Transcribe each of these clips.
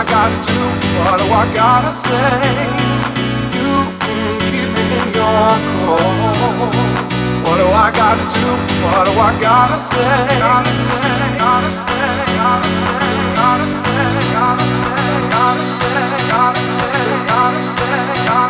I gotta do? What do I gotta say? You can keep me in your core. What do I gotta do? What do I gotta say? Gotta say, gotta say, gotta say, gotta say, gotta say, gotta say, gotta say, gotta say, gotta say.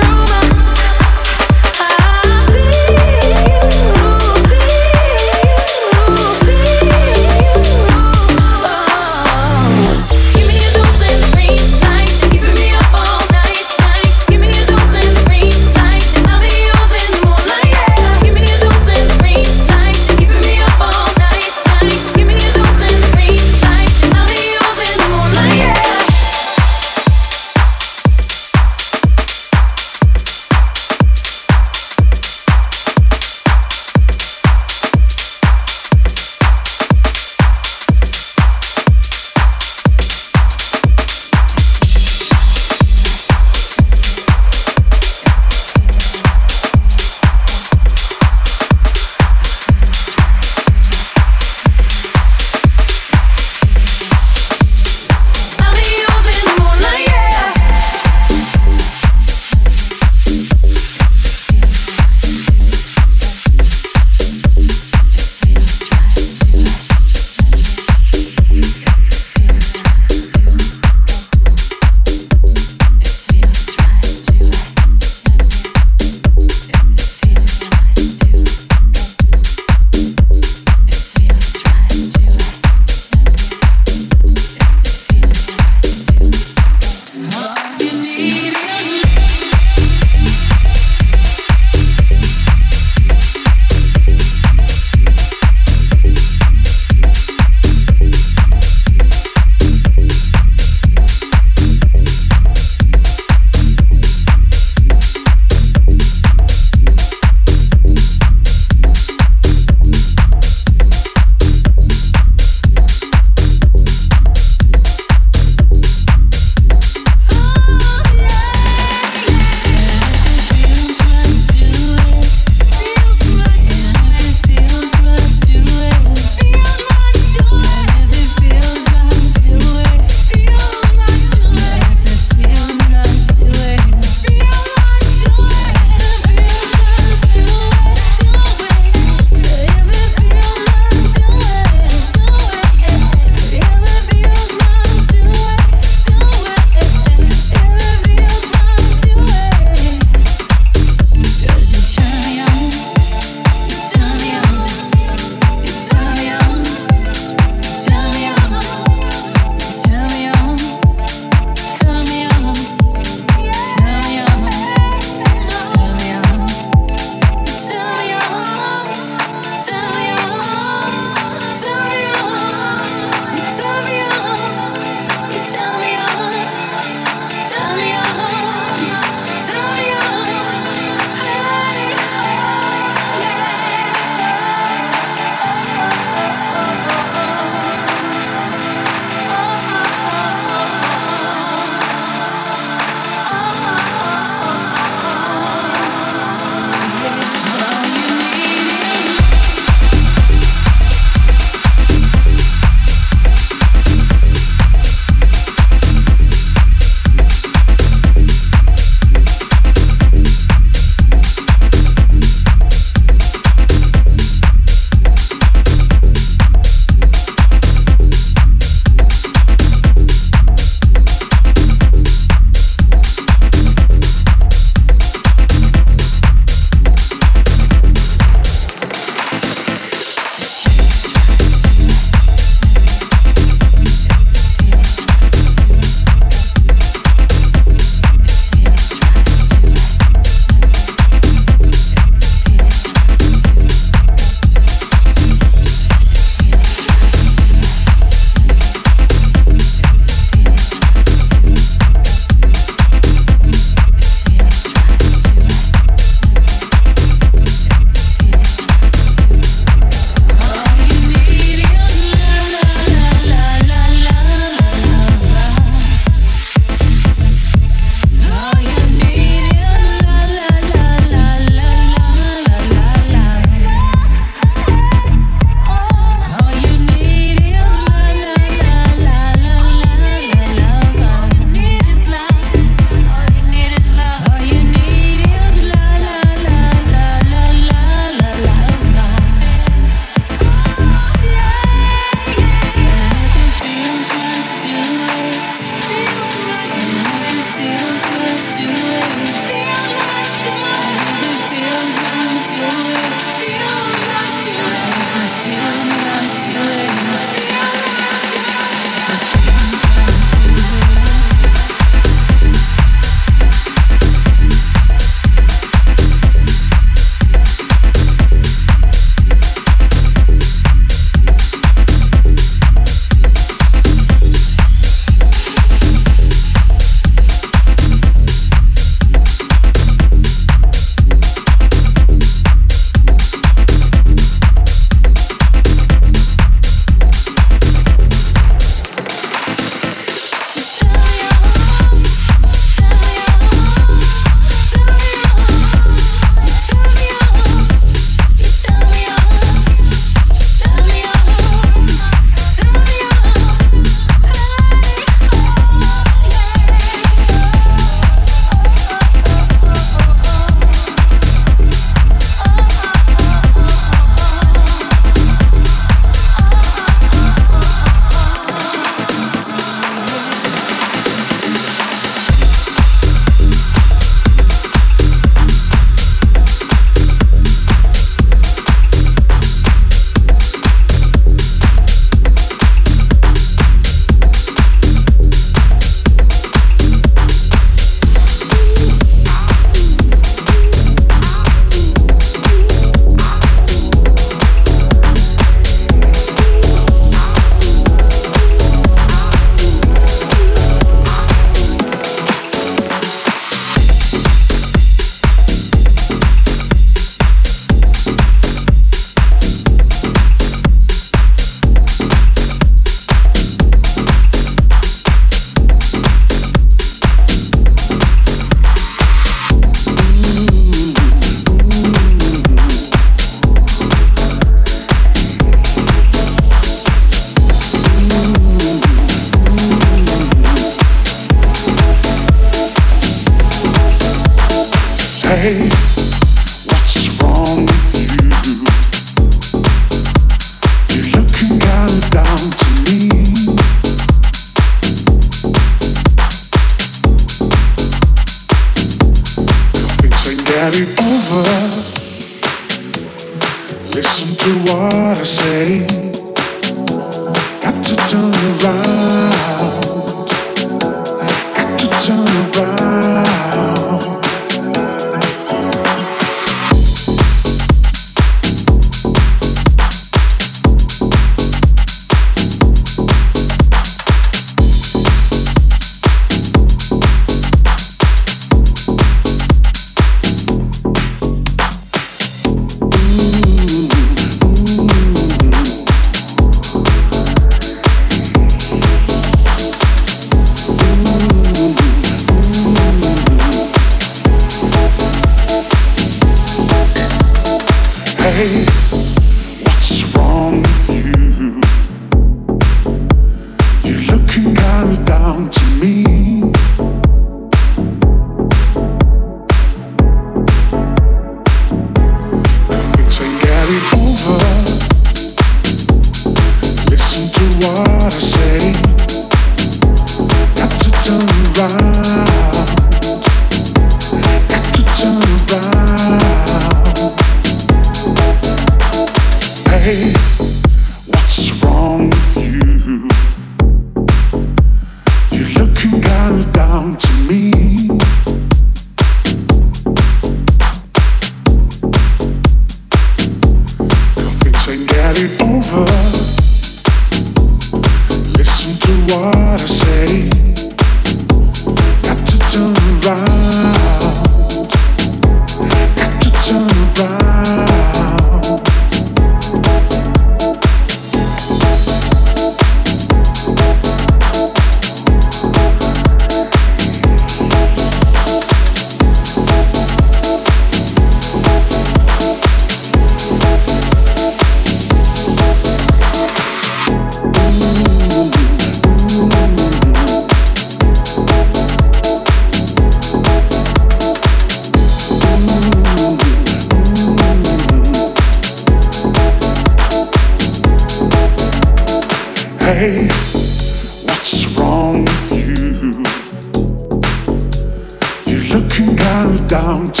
Down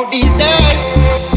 Oh, these days.